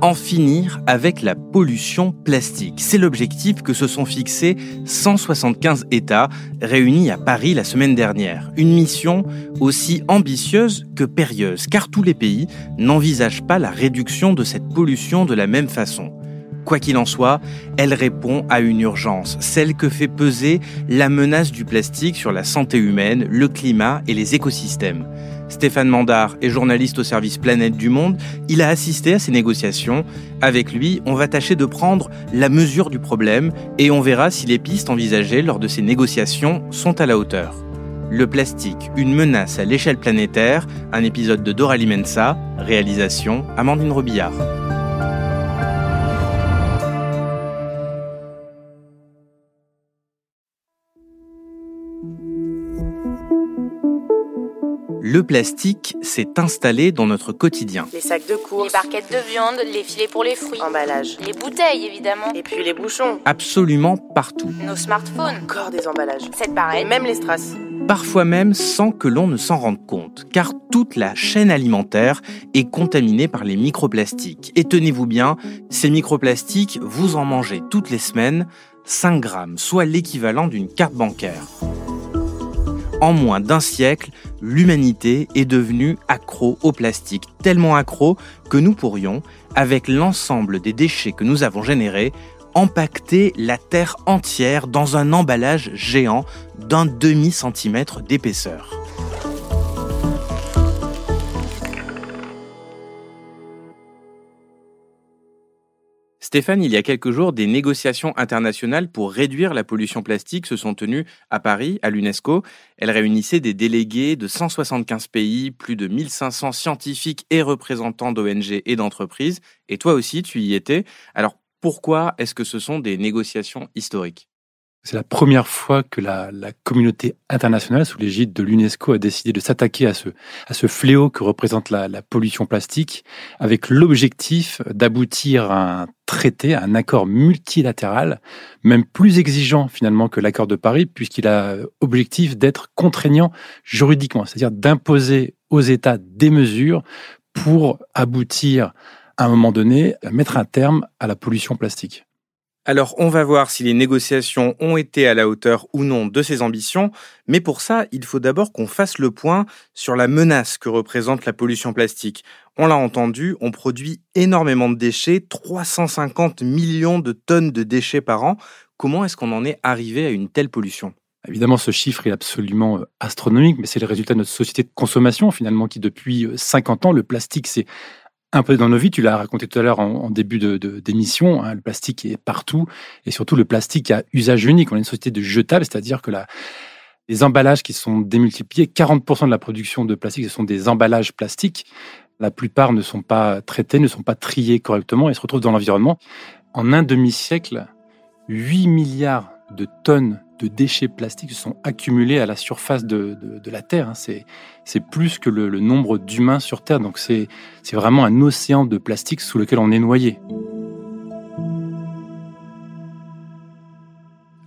en finir avec la pollution plastique. C'est l'objectif que se sont fixés 175 États réunis à Paris la semaine dernière. Une mission aussi ambitieuse que périlleuse, car tous les pays n'envisagent pas la réduction de cette pollution de la même façon. Quoi qu'il en soit, elle répond à une urgence, celle que fait peser la menace du plastique sur la santé humaine, le climat et les écosystèmes. Stéphane Mandard est journaliste au service Planète du Monde. Il a assisté à ces négociations. Avec lui, on va tâcher de prendre la mesure du problème et on verra si les pistes envisagées lors de ces négociations sont à la hauteur. Le plastique, une menace à l'échelle planétaire, un épisode de Dora Limensa, réalisation Amandine Robillard. Le plastique s'est installé dans notre quotidien. Les sacs de course, les barquettes de viande, les filets pour les fruits, emballage, les bouteilles évidemment, et puis les bouchons. Absolument partout. Nos smartphones, encore des emballages. C'est pareil. Et même les strass. Parfois même sans que l'on ne s'en rende compte, car toute la chaîne alimentaire est contaminée par les microplastiques. Et tenez-vous bien, ces microplastiques, vous en mangez toutes les semaines 5 grammes, soit l'équivalent d'une carte bancaire. En moins d'un siècle, l'humanité est devenue accro au plastique, tellement accro que nous pourrions, avec l'ensemble des déchets que nous avons générés, empacter la Terre entière dans un emballage géant d'un demi-centimètre d'épaisseur. Stéphane, il y a quelques jours, des négociations internationales pour réduire la pollution plastique se sont tenues à Paris, à l'UNESCO. Elles réunissaient des délégués de 175 pays, plus de 1500 scientifiques et représentants d'ONG et d'entreprises. Et toi aussi, tu y étais. Alors, pourquoi est-ce que ce sont des négociations historiques? C'est la première fois que la, communauté internationale, sous l'égide de l'UNESCO, a décidé de s'attaquer à ce, fléau que représente la, pollution plastique, avec l'objectif d'aboutir à un traité, à un accord multilatéral, même plus exigeant finalement que l'accord de Paris, puisqu'il a objectif d'être contraignant juridiquement, c'est-à-dire d'imposer aux États des mesures pour aboutir à un moment donné mettre un terme à la pollution plastique. Alors, on va voir si les négociations ont été à la hauteur ou non de ces ambitions, mais pour ça, il faut d'abord qu'on fasse le point sur la menace que représente la pollution plastique. On l'a entendu, on produit énormément de déchets, 350 millions de tonnes de déchets par an. Comment est-ce qu'on en est arrivé à une telle pollution? Évidemment, ce chiffre est absolument euh, astronomique, mais c'est le résultat de notre société de consommation, finalement, qui depuis 50 euh, ans, le plastique, c'est un peu dans nos vies. Tu l'as raconté tout à l'heure en, début de, d'émission. Hein, le plastique est partout et surtout le plastique à usage unique. On est une société de jetables, c'est-à-dire que les emballages qui sont démultipliés, 40% de la production de plastique, ce sont des emballages plastiques. La plupart ne sont pas traités, ne sont pas triés correctement et se retrouvent dans l'environnement. En un demi-siècle, 8 milliards de tonnes de déchets plastiques se sont accumulés à la surface de, la Terre. Hein. C'est plus que le, nombre d'humains sur Terre. Donc c'est vraiment un océan de plastique sous lequel on est noyé.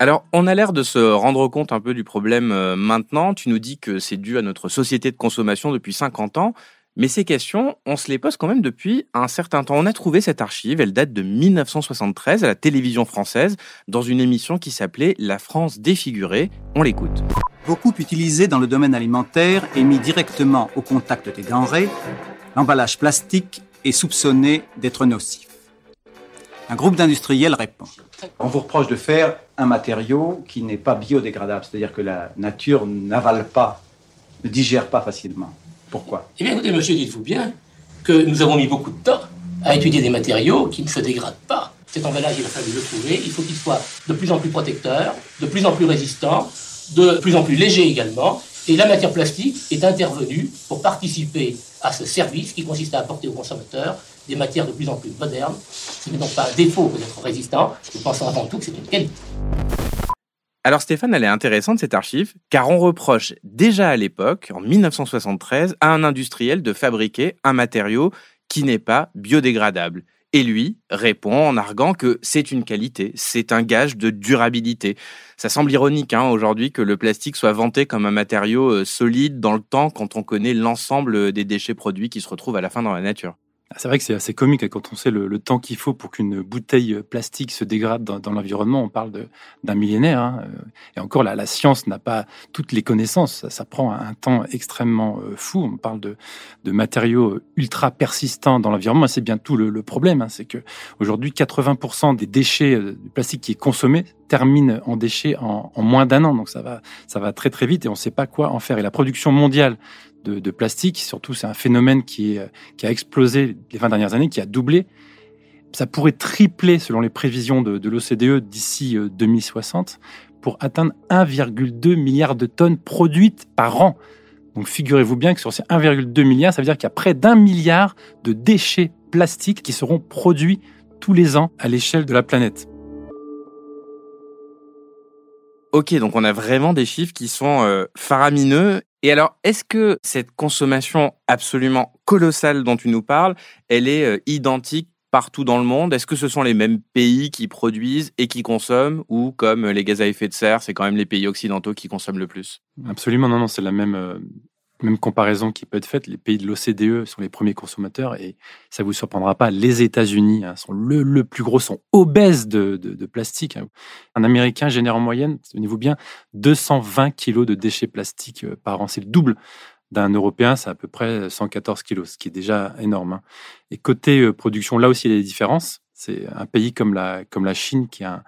Alors, on a l'air de se rendre compte un peu du problème euh, maintenant. Tu nous dis que c'est dû à notre société de consommation depuis 50 ans. Mais ces questions, on se les pose quand même depuis un certain temps. On a trouvé cette archive, elle date de 1973 à la télévision française, dans une émission qui s'appelait La France défigurée. On l'écoute. Beaucoup utilisé dans le domaine alimentaire et mis directement au contact des denrées, l'emballage plastique est soupçonné d'être nocif. Un groupe d'industriels répond. On vous reproche de faire un matériau qui n'est pas biodégradable, c'est-à-dire que la nature n'avale pas, ne digère pas facilement. Pourquoi Eh bien, écoutez, monsieur, dites-vous bien que nous avons mis beaucoup de temps à étudier des matériaux qui ne se dégradent pas. Cet emballage, il a fallu le trouver. Il faut qu'il soit de plus en plus protecteur, de plus en plus résistant, de plus en plus léger également. Et la matière plastique est intervenue pour participer à ce service qui consiste à apporter aux consommateurs des matières de plus en plus modernes. Ce n'est donc pas un défaut d'être résistant, je pense avant tout que c'est une qualité. Alors Stéphane, elle est intéressante cette archive, car on reproche déjà à l'époque, en 1973, à un industriel de fabriquer un matériau qui n'est pas biodégradable. Et lui répond en arguant que c'est une qualité, c'est un gage de durabilité. Ça semble ironique hein, aujourd'hui que le plastique soit vanté comme un matériau euh, solide dans le temps quand on connaît l'ensemble des déchets produits qui se retrouvent à la fin dans la nature. Ah, c'est vrai que c'est assez comique quand on sait le, temps qu'il faut pour qu'une bouteille plastique se dégrade dans, l'environnement. On parle d'un millénaire. Hein. Et encore, la, la science n'a pas toutes les connaissances. Ça, prend un temps extrêmement euh, fou. On parle de, de matériaux ultra persistants dans l'environnement. C'est bien tout le, problème. Hein. C'est que aujourd'hui, 80% des déchets euh, du plastique qui est consommé termine en déchets en, en moins d'un an. Donc ça va, ça va très très vite et on ne sait pas quoi en faire. Et la production mondiale de, plastique. Surtout, c'est un phénomène qui, qui a explosé les 20 dernières années, qui a doublé. Ça pourrait tripler, selon les prévisions de, l'OCDE, d'ici 2060, euh, pour atteindre 1,2 milliard de tonnes produites par an. Donc figurez-vous bien que sur ces 1,2 milliard, ça veut dire qu'il y a près d'un milliard de déchets plastiques qui seront produits tous les ans à l'échelle de la planète. Ok, donc on a vraiment des chiffres qui sont euh, faramineux et alors, est-ce que cette consommation absolument colossale dont tu nous parles, elle est euh, identique partout dans le monde? Est-ce que ce sont les mêmes pays qui produisent et qui consomment ou comme les gaz à effet de serre, c'est quand même les pays occidentaux qui consomment le plus? Absolument, non, non, c'est la même, euh, même comparaison qui peut être faite, les pays de l'OCDE sont les premiers consommateurs et ça vous surprendra pas, les États-Unis hein, sont le, plus gros, sont obèses de, plastique. Hein. Un Américain génère en moyenne, tenez-vous bien, 220 kilos de déchets plastiques euh, par an. C'est le double d'un Européen, c'est à peu près 114 kilos, ce qui est déjà énorme. Hein. Et côté euh, production, là aussi, il y a des différences. C'est un pays comme la, comme la Chine qui a un,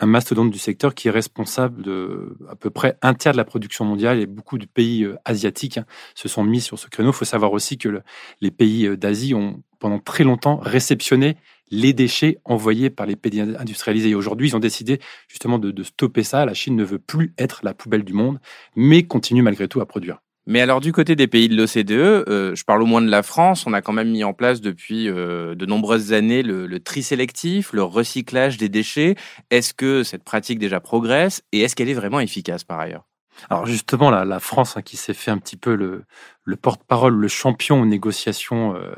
un mastodonte du secteur qui est responsable de à peu près un tiers de la production mondiale et beaucoup de pays euh, asiatiques hein, se sont mis sur ce créneau. Il faut savoir aussi que les pays euh, d'Asie ont pendant très longtemps réceptionné les déchets envoyés par les pays industrialisés. Et aujourd'hui, ils ont décidé justement de, de stopper ça. La Chine ne veut plus être la poubelle du monde, mais continue malgré tout à produire. Mais alors du côté des pays de l'OCDE, euh, je parle au moins de la France, on a quand même mis en place depuis euh, de nombreuses années le, tri sélectif, le recyclage des déchets. Est-ce que cette pratique déjà progresse et est-ce qu'elle est vraiment efficace par ailleurs? Alors justement, la, la France hein, qui s'est fait un petit peu le, le porte-parole, le champion aux négociations euh,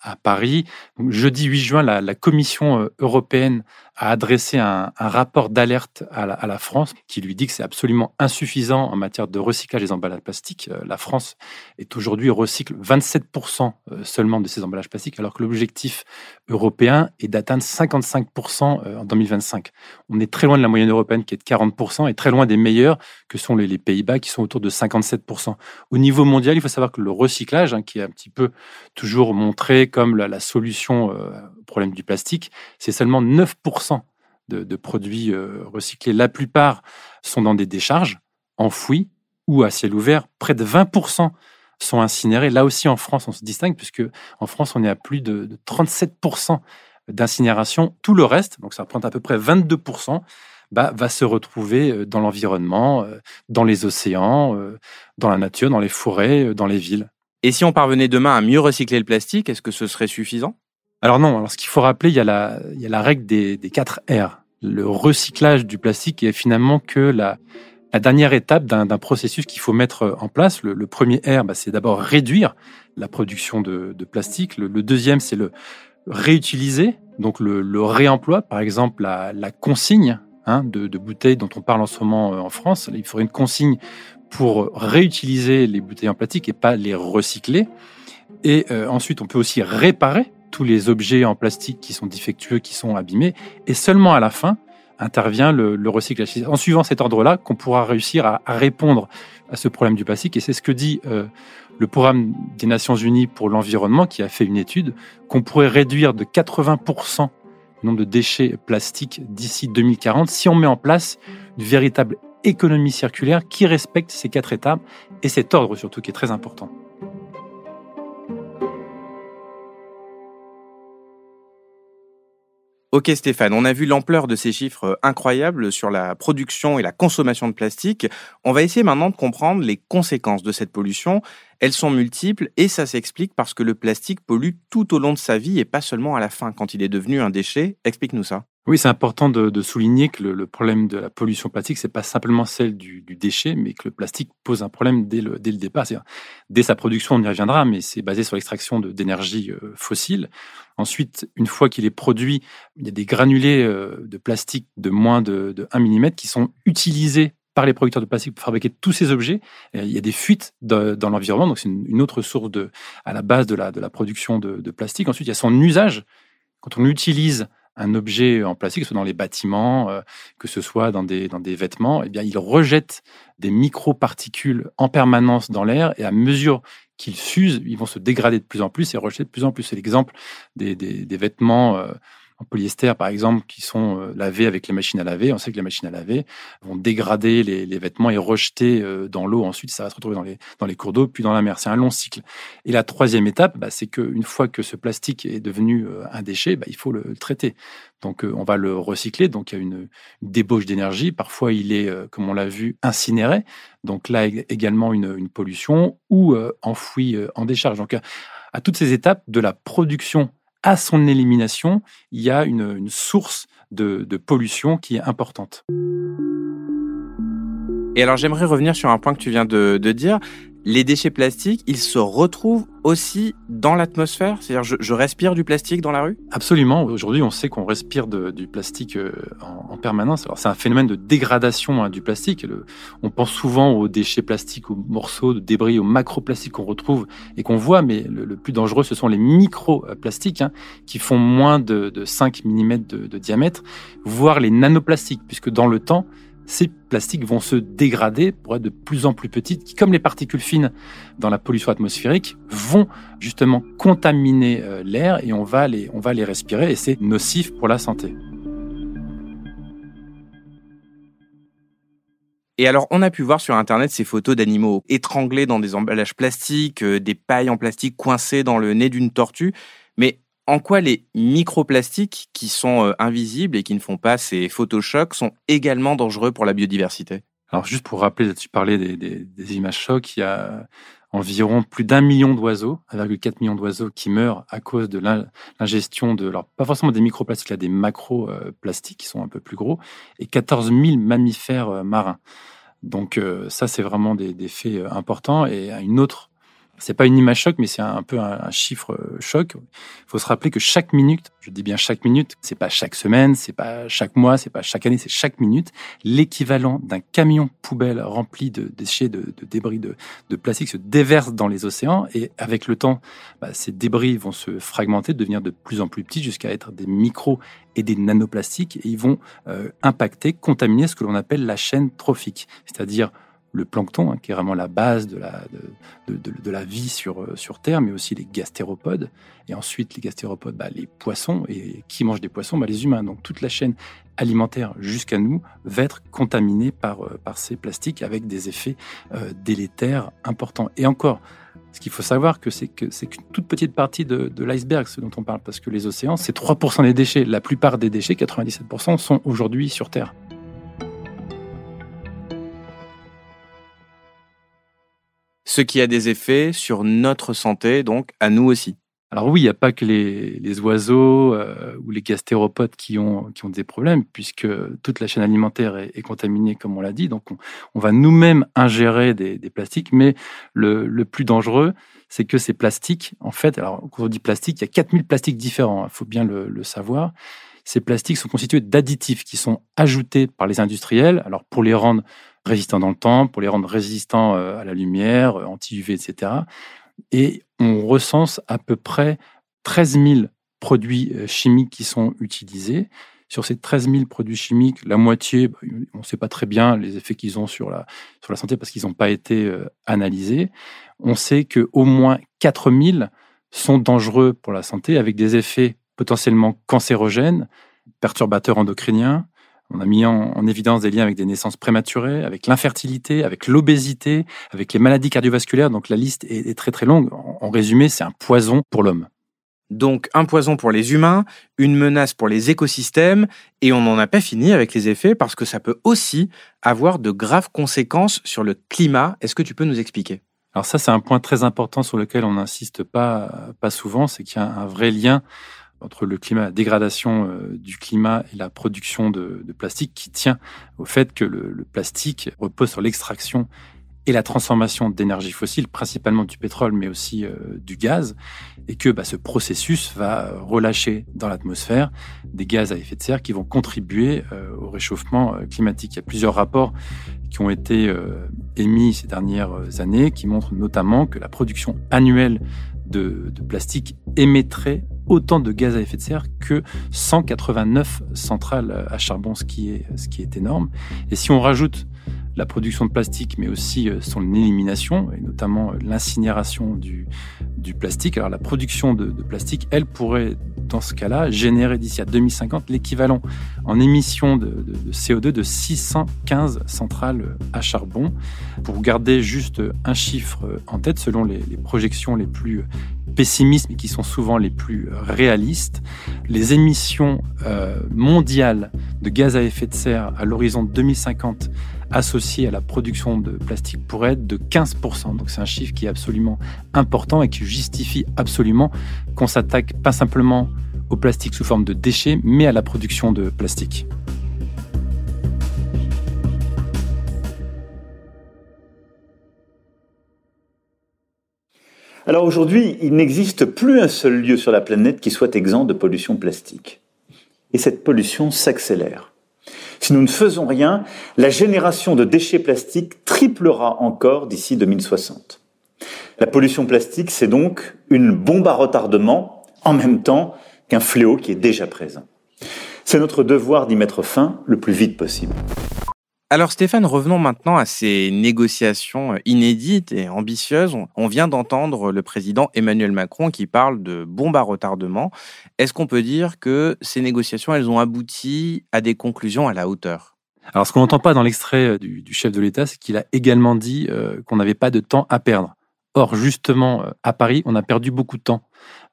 à Paris. jeudi 8 juin, la, Commission euh, européenne a adressé un, rapport d'alerte à, la, France qui lui dit que c'est absolument insuffisant en matière de recyclage des emballages plastiques. Euh, la France est aujourd'hui recycle 27% seulement de ces emballages plastiques, alors que l'objectif européen est d'atteindre 55% en 2025. On est très loin de la moyenne européenne qui est de 40% et très loin des meilleurs que sont les Pays-Bas qui sont autour de 57%. Au niveau mondial, il faut savoir que le recyclage, hein, qui est un petit peu toujours montré comme la, solution euh, au problème du plastique, c'est seulement 9% de, produits euh, recyclés. La plupart sont dans des décharges enfouies ou à ciel ouvert. Près de 20% sont incinérés. Là aussi, en France, on se distingue, puisque en France, on est à plus de, 37% d'incinération. Tout le reste, donc ça représente à peu près 22%, bah, va se retrouver dans l'environnement, dans les océans, dans la nature, dans les forêts, dans les villes. Et si on parvenait demain à mieux recycler le plastique, est-ce que ce serait suffisant? Alors non, alors ce qu'il faut rappeler, il y a la, il y a la règle des, des 4 R. Le recyclage du plastique est finalement que la, la dernière étape d'un processus qu'il faut mettre en place. Le, premier R, bah, c'est d'abord réduire la production de, de plastique. Le, le deuxième, c'est le réutiliser, donc le, le, réemploi, par exemple la, la consigne Hein, de, bouteilles dont on parle en ce moment euh, en France. Il faudrait une consigne pour réutiliser les bouteilles en plastique et pas les recycler. Et euh, ensuite, on peut aussi réparer tous les objets en plastique qui sont défectueux, qui sont abîmés. Et seulement à la fin intervient le, recyclage. En suivant cet ordre-là, qu'on pourra réussir à, répondre à ce problème du plastique. Et c'est ce que dit euh, le programme des Nations Unies pour l'environnement, qui a fait une étude, qu'on pourrait réduire de 80 nombre de déchets plastiques d'ici 2040 si on met en place une véritable économie circulaire qui respecte ces quatre étapes et cet ordre surtout qui est très important. Ok Stéphane, on a vu l'ampleur de ces chiffres incroyables sur la production et la consommation de plastique. On va essayer maintenant de comprendre les conséquences de cette pollution. Elles sont multiples et ça s'explique parce que le plastique pollue tout au long de sa vie et pas seulement à la fin quand il est devenu un déchet. Explique-nous ça. Oui, c'est important de, souligner que le, problème de la pollution plastique, c'est pas simplement celle du, déchet, mais que le plastique pose un problème dès le, dès le départ. Dès sa production, on y reviendra, mais c'est basé sur l'extraction d'énergie euh, fossile. Ensuite, une fois qu'il est produit, il y a des granulés euh, de plastique de moins de, de 1 mm qui sont utilisés par les producteurs de plastique pour fabriquer tous ces objets. Et il y a des fuites dans l'environnement, donc c'est une, autre source à la base de la, de la production de, de plastique. Ensuite, il y a son usage. Quand on utilise un objet en plastique, que ce soit dans les bâtiments, euh, que ce soit dans des, dans des vêtements, eh bien, il rejette des microparticules en permanence dans l'air et à mesure qu'ils s'usent, ils vont se dégrader de plus en plus et rejeter de plus en plus. C'est l'exemple des, des, vêtements euh, en polyester, par exemple, qui sont euh, lavés avec les machines à laver. On sait que les machines à laver vont dégrader les, vêtements et rejeter euh, dans l'eau. Ensuite, ça va se retrouver dans les, cours d'eau, puis dans la mer. C'est un long cycle. Et la troisième étape, bah, c'est qu'une fois que ce plastique est devenu euh, un déchet, bah, il faut le traiter. Donc, on va le recycler. Donc, il y a une, débauche d'énergie. Parfois, il est, comme on l'a vu, incinéré. Donc là, ég- également une, pollution ou enfoui en décharge. Donc, à toutes ces étapes, de la production à son élimination, il y a une, source de, pollution qui est importante. Et alors j'aimerais revenir sur un point que tu viens de dire. Les déchets plastiques, ils se retrouvent aussi dans l'atmosphère? C'est-à-dire, je, je respire du plastique dans la rue? Absolument. Aujourd'hui, on sait qu'on respire du plastique euh, en, en permanence. Alors, c'est un phénomène de dégradation hein, du plastique. Le- on pense souvent aux déchets plastiques, aux morceaux de débris, aux macroplastiques qu'on retrouve et qu'on voit, mais le, le plus dangereux, ce sont les microplastiques hein, qui font moins de, de 5 mm de, de diamètre, voire les nanoplastiques, puisque dans le temps, ces plastiques vont se dégrader pour être de plus en plus petites, qui, comme les particules fines dans la pollution atmosphérique, vont justement contaminer euh, l'air et on va, les, on va les respirer et c'est nocif pour la santé. Et alors, on a pu voir sur Internet ces photos d'animaux étranglés dans des emballages plastiques, euh, des pailles en plastique coincées dans le nez d'une tortue. Mais en quoi les microplastiques, qui sont euh, invisibles et qui ne font pas ces photochocs, sont également dangereux pour la biodiversité? Alors juste pour rappeler, tu parlais des, images chocs, il y a environ plus d'un million d'oiseaux, 1,4 million d'oiseaux qui meurent à cause de l'in- l'ingestion de, alors pas forcément des microplastiques, là, des macroplastiques qui sont un peu plus gros, et 14 000 mammifères euh, marins. Donc euh, ça, c'est vraiment des, des faits importants. Et une autre, c'est pas une image choc, mais c'est un, peu un, chiffre euh, choc. Il faut se rappeler que chaque minute, je dis bien chaque minute, c'est pas chaque semaine, c'est pas chaque mois, c'est pas chaque année, c'est chaque minute, l'équivalent d'un camion poubelle rempli de déchets, de, débris de, de plastique se déverse dans les océans et avec le temps, bah, ces débris vont se fragmenter, devenir de plus en plus petits jusqu'à être des micros et des nanoplastiques et ils vont euh, impacter, contaminer ce que l'on appelle la chaîne trophique, c'est-à-dire le plancton, hein, qui est vraiment la base de la, de, de, la vie sur, euh, sur Terre, mais aussi les gastéropodes. Et ensuite, les gastéropodes, bah, les poissons. Et qui mange des poissons bah, Les humains. Donc toute la chaîne alimentaire jusqu'à nous va être contaminée par, euh, par ces plastiques avec des effets euh, délétères importants. Et encore, ce qu'il faut savoir, que c'est que c'est qu'une toute petite partie de, de l'iceberg, ce dont on parle, parce que les océans, c'est 3% des déchets. La plupart des déchets, 97%, sont aujourd'hui sur Terre. Ce qui a des effets sur notre santé, donc à nous aussi. Alors oui, il n'y a pas que les, les oiseaux euh, ou les gastéropodes qui ont, qui ont des problèmes, puisque toute la chaîne alimentaire est, contaminée, comme on l'a dit. Donc on, va nous-mêmes ingérer des, plastiques, mais le, le plus dangereux, c'est que ces plastiques, en fait, alors quand on dit plastique, il y a 4000 plastiques différents, il faut bien le savoir. Ces plastiques sont constitués d'additifs qui sont ajoutés par les industriels, alors pour les rendre résistants dans le temps, pour les rendre résistants euh, à la lumière, anti-UV, etc. Et on recense à peu près 13 000 produits euh, chimiques qui sont utilisés. Sur ces 13 000 produits chimiques, la moitié, bah, on ne sait pas très bien les effets qu'ils ont sur la, sur la santé parce qu'ils n'ont pas été euh, analysés. On sait qu'au moins 4 000 sont dangereux pour la santé avec des effets potentiellement cancérogènes, perturbateurs endocriniens, on a mis en, en, évidence des liens avec des naissances prématurées, avec l'infertilité, avec l'obésité, avec les maladies cardiovasculaires. Donc la liste est, est très très longue. En, en résumé, c'est un poison pour l'homme. Donc un poison pour les humains, une menace pour les écosystèmes, et on n'en a pas fini avec les effets parce que ça peut aussi avoir de graves conséquences sur le climat. Est-ce que tu peux nous expliquer? Alors ça, c'est un point très important sur lequel on n'insiste pas, pas souvent, c'est qu'il y a un vrai lien entre le climat, la dégradation euh, du climat et la production de, plastique qui tient au fait que le, plastique repose sur l'extraction et la transformation d'énergie fossile, principalement du pétrole, mais aussi euh, du gaz, et que bah, ce processus va relâcher dans l'atmosphère des gaz à effet de serre qui vont contribuer euh, au réchauffement climatique. Il y a plusieurs rapports qui ont été émis ces dernières années qui montrent notamment que la production annuelle de, de plastique émettrait autant de gaz à effet de serre que 189 centrales à charbon, ce qui est, ce qui est énorme. Et si on rajoute la production de plastique, mais aussi euh, son élimination, et notamment euh, l'incinération du, plastique. Alors la production de, plastique, elle pourrait, dans ce cas-là, générer d'ici à 2050 l'équivalent en émissions de, de, de, CO2 de 615 centrales à charbon. Pour garder juste un chiffre en tête, selon les, projections les plus pessimistes, mais qui sont souvent les plus réalistes, les émissions euh, mondiales de gaz à effet de serre à l'horizon 2050 associé à la production de plastique pourrait être de 15%. Donc c'est un chiffre qui est absolument important et qui justifie absolument qu'on s'attaque pas simplement au plastique sous forme de déchets, mais à la production de plastique. Alors aujourd'hui, il n'existe plus un seul lieu sur la planète qui soit exempt de pollution plastique. Et cette pollution s'accélère. Si nous ne faisons rien, la génération de déchets plastiques triplera encore d'ici 2060. La pollution plastique, c'est donc une bombe à retardement en même temps qu'un fléau qui est déjà présent. C'est notre devoir d'y mettre fin le plus vite possible. Alors Stéphane, revenons maintenant à ces négociations inédites et ambitieuses. On vient d'entendre le président Emmanuel Macron qui parle de bombe à retardement. Est-ce qu'on peut dire que ces négociations, elles ont abouti à des conclusions à la hauteur? Alors ce qu'on n'entend pas dans l'extrait du, du, chef de l'État, c'est qu'il a également dit euh, qu'on n'avait pas de temps à perdre. Or, justement, à Paris, on a perdu beaucoup de temps.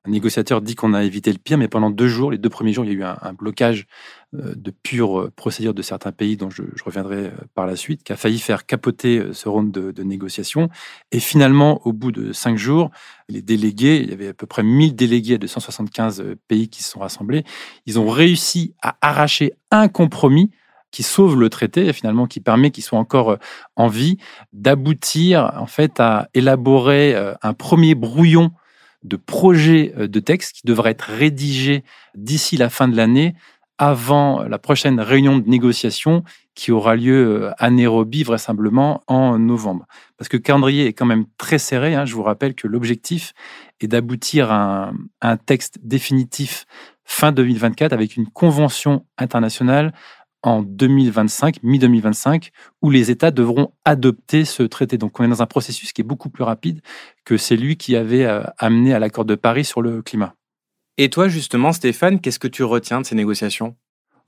Un négociateur dit qu'on a évité le pire, mais pendant deux jours, les deux premiers jours, il y a eu un, blocage euh, de pure procédure de certains pays dont je, reviendrai euh, par la suite, qui a failli faire capoter euh, ce round de, de négociations. Et finalement, au bout de cinq jours, les délégués, il y avait à peu près 1000 délégués de 175 pays qui se sont rassemblés, ils ont réussi à arracher un compromis qui sauve le traité et finalement qui permet qu'il soit encore en vie, d'aboutir en fait à élaborer un premier brouillon de projet de texte qui devrait être rédigé d'ici la fin de l'année avant la prochaine réunion de négociation qui aura lieu à Nairobi vraisemblablement en novembre. Parce que le calendrier est quand même très serré. Hein. Je vous rappelle que l'objectif est d'aboutir à un, texte définitif fin 2024 avec une convention internationale en 2025, mi-2025, où les États devront adopter ce traité. Donc on est dans un processus qui est beaucoup plus rapide que celui qui avait euh, amené à l'accord de Paris sur le climat. Et toi, justement, Stéphane, qu'est-ce que tu retiens de ces négociations?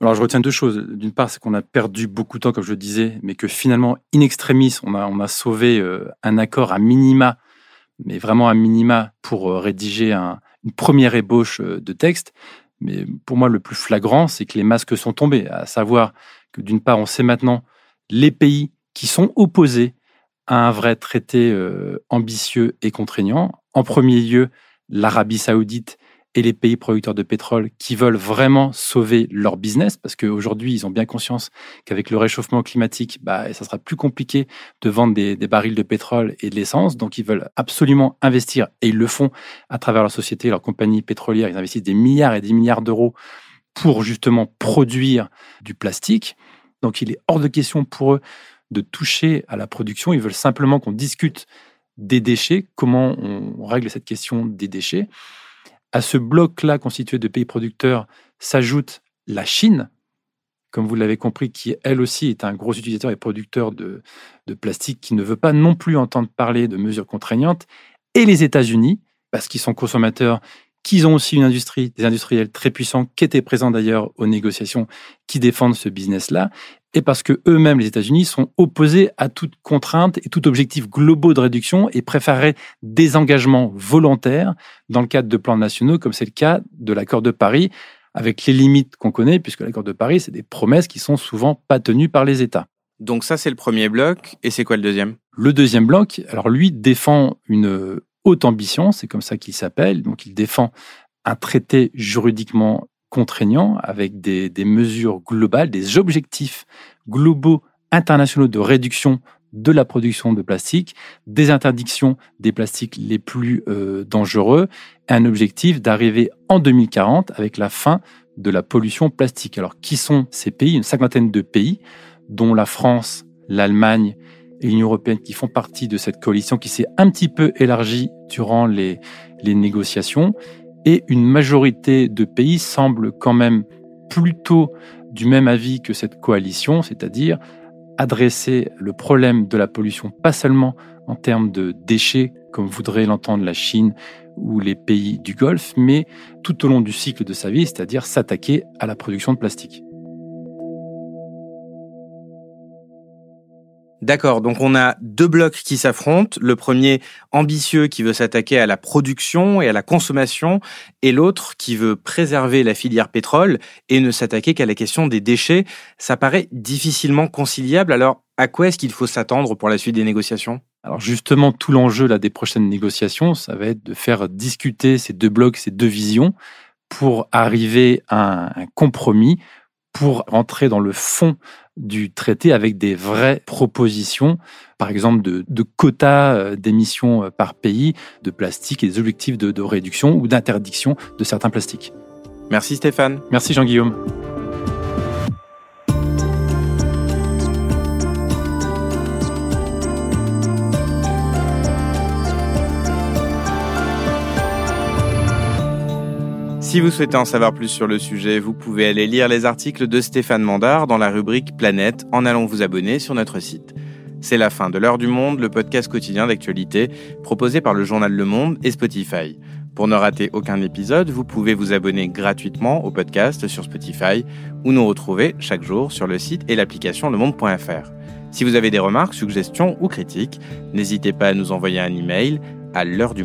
Alors, je retiens deux choses. D'une part, c'est qu'on a perdu beaucoup de temps, comme je le disais, mais que finalement, in extremis, on a, on a sauvé euh, un accord à minima, mais vraiment à minima, pour euh, rédiger un, une première ébauche de texte. Mais pour moi, le plus flagrant, c'est que les masques sont tombés, à savoir que d'une part, on sait maintenant les pays qui sont opposés à un vrai traité euh, ambitieux et contraignant. En premier lieu, l'Arabie saoudite et les pays producteurs de pétrole qui veulent vraiment sauver leur business, parce qu'aujourd'hui, ils ont bien conscience qu'avec le réchauffement climatique, bah, ça sera plus compliqué de vendre des, des barils de pétrole et de l'essence. Donc, ils veulent absolument investir, et ils le font à travers leur société, leur compagnie pétrolière. Ils investissent des milliards et des milliards d'euros pour justement produire du plastique. Donc, il est hors de question pour eux de toucher à la production. Ils veulent simplement qu'on discute des déchets, comment on règle cette question des déchets? À ce bloc-là constitué de pays producteurs s'ajoute la Chine, comme vous l'avez compris, qui elle aussi est un gros utilisateur et producteur de, plastique, qui ne veut pas non plus entendre parler de mesures contraignantes, et les États-Unis, parce qu'ils sont consommateurs, qu'ils ont aussi une industrie, des industriels très puissants, qui étaient présents d'ailleurs aux négociations, qui défendent ce business-là, et parce que eux-mêmes, les États-Unis, sont opposés à toute contrainte et tout objectif globaux de réduction et préféreraient des engagements volontaires dans le cadre de plans nationaux, comme c'est le cas de l'accord de Paris, avec les limites qu'on connaît, puisque l'accord de Paris, c'est des promesses qui sont souvent pas tenues par les États. Donc ça, c'est le premier bloc. Et c'est quoi le deuxième? Le deuxième bloc, alors lui défend une haute ambition, c'est comme ça qu'il s'appelle. Donc il défend un traité juridiquement contraignant avec des, mesures globales, des objectifs globaux internationaux de réduction de la production de plastique, des interdictions des plastiques les plus euh, dangereux, et un objectif d'arriver en 2040 avec la fin de la pollution plastique. Alors, qui sont ces pays? Une cinquantaine de pays, dont la France, l'Allemagne et l'Union européenne, qui font partie de cette coalition qui s'est un petit peu élargie durant les négociations. Et une majorité de pays semblent quand même plutôt du même avis que cette coalition, c'est-à-dire adresser le problème de la pollution, pas seulement en termes de déchets, comme voudrait l'entendre la Chine ou les pays du Golfe, mais tout au long du cycle de sa vie, c'est-à-dire s'attaquer à la production de plastique. D'accord, donc on a deux blocs qui s'affrontent. Le premier ambitieux qui veut s'attaquer à la production et à la consommation, et l'autre qui veut préserver la filière pétrole et ne s'attaquer qu'à la question des déchets. Ça paraît difficilement conciliable. Alors, à quoi est-ce qu'il faut s'attendre pour la suite des négociations? Alors justement, tout l'enjeu là des prochaines négociations, ça va être de faire discuter ces deux blocs, ces deux visions, pour arriver à un compromis, pour rentrer dans le fond du traité avec des vraies propositions, par exemple de, quotas euh, d'émissions euh, par pays de plastique et des objectifs de, de réduction ou d'interdiction de certains plastiques. Merci Stéphane. Merci Jean-Guillaume. Si vous souhaitez en savoir plus sur le sujet, vous pouvez aller lire les articles de Stéphane Mandard dans la rubrique Planète en allant vous abonner sur notre site. C'est la fin de l'heure du monde, le podcast quotidien d'actualité proposé par le journal Le Monde et Spotify. Pour ne rater aucun épisode, vous pouvez vous abonner gratuitement au podcast sur Spotify ou nous retrouver chaque jour sur le site et l'application lemonde.fr. Si vous avez des remarques, suggestions ou critiques, n'hésitez pas à nous envoyer un email à l'heure du